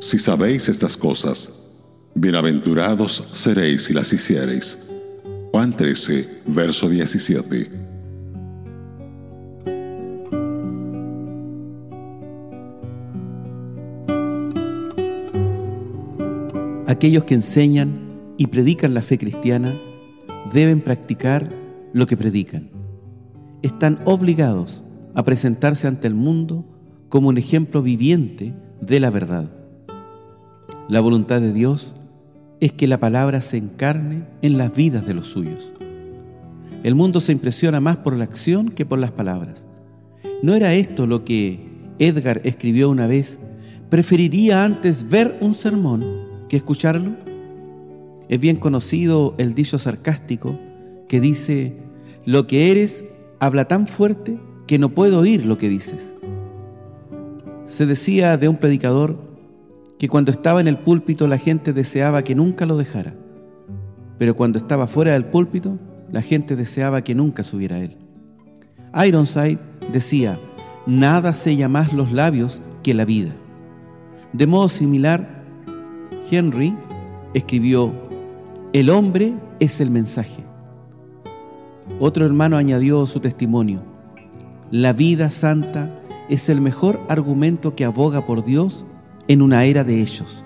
Si sabéis estas cosas, bienaventurados seréis si las hiciereis. Juan 13, verso 17. Aquellos que enseñan y predican la fe cristiana deben practicar lo que predican. Están obligados a presentarse ante el mundo como un ejemplo viviente de la verdad. La voluntad de Dios es que la palabra se encarne en las vidas de los suyos. El mundo se impresiona más por la acción que por las palabras. ¿No era esto lo que Edgar escribió una vez? Preferiría antes ver un sermón que escucharlo. Es bien conocido el dicho sarcástico que dice, lo que eres habla tan fuerte que no puedo oír lo que dices. Se decía de un predicador que cuando estaba en el púlpito la gente deseaba que nunca lo dejara, pero cuando estaba fuera del púlpito la gente deseaba que nunca subiera a él. Ironside decía, nada sella más los labios que la vida. De modo similar, Henry escribió, el hombre es el mensaje. Otro hermano añadió su testimonio, la vida santa es el mejor argumento que aboga por Dios en una era de ellos.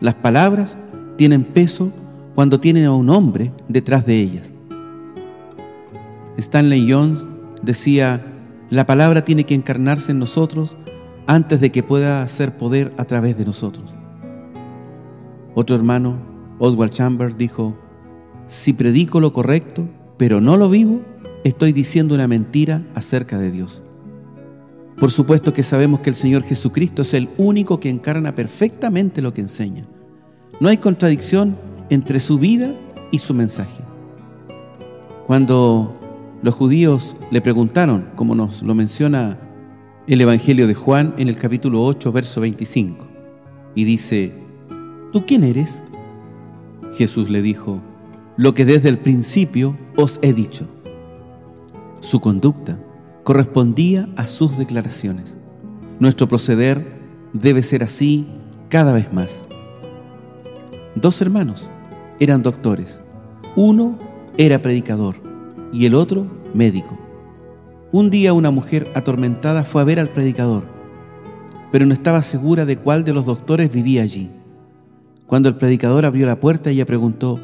Las palabras tienen peso cuando tienen a un hombre detrás de ellas. Stanley Jones decía, la palabra tiene que encarnarse en nosotros antes de que pueda hacer poder a través de nosotros. Otro hermano, Oswald Chambers, dijo, si predico lo correcto, pero no lo vivo, estoy diciendo una mentira acerca de Dios. Por supuesto que sabemos que el Señor Jesucristo es el único que encarna perfectamente lo que enseña. No hay contradicción entre su vida y su mensaje. Cuando los judíos le preguntaron, como nos lo menciona el Evangelio de Juan en el capítulo 8, verso 25, y dice, ¿tú quién eres? Jesús le dijo, lo que desde el principio os he dicho. Su conducta correspondía a sus declaraciones. Nuestro proceder debe ser así cada vez más. Dos hermanos eran doctores. Uno era predicador y el otro médico. Un día una mujer atormentada fue a ver al predicador, pero no estaba segura de cuál de los doctores vivía allí. Cuando el predicador abrió la puerta, ella preguntó,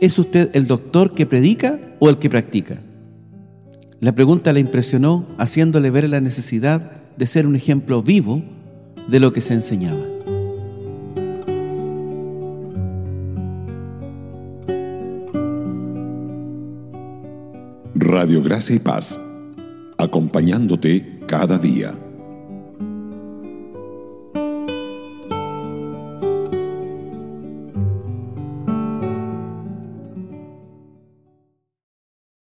¿es usted el doctor que predica o el que practica? La pregunta la impresionó haciéndole ver la necesidad de ser un ejemplo vivo de lo que se enseñaba. Radio Gracia y Paz, acompañándote cada día.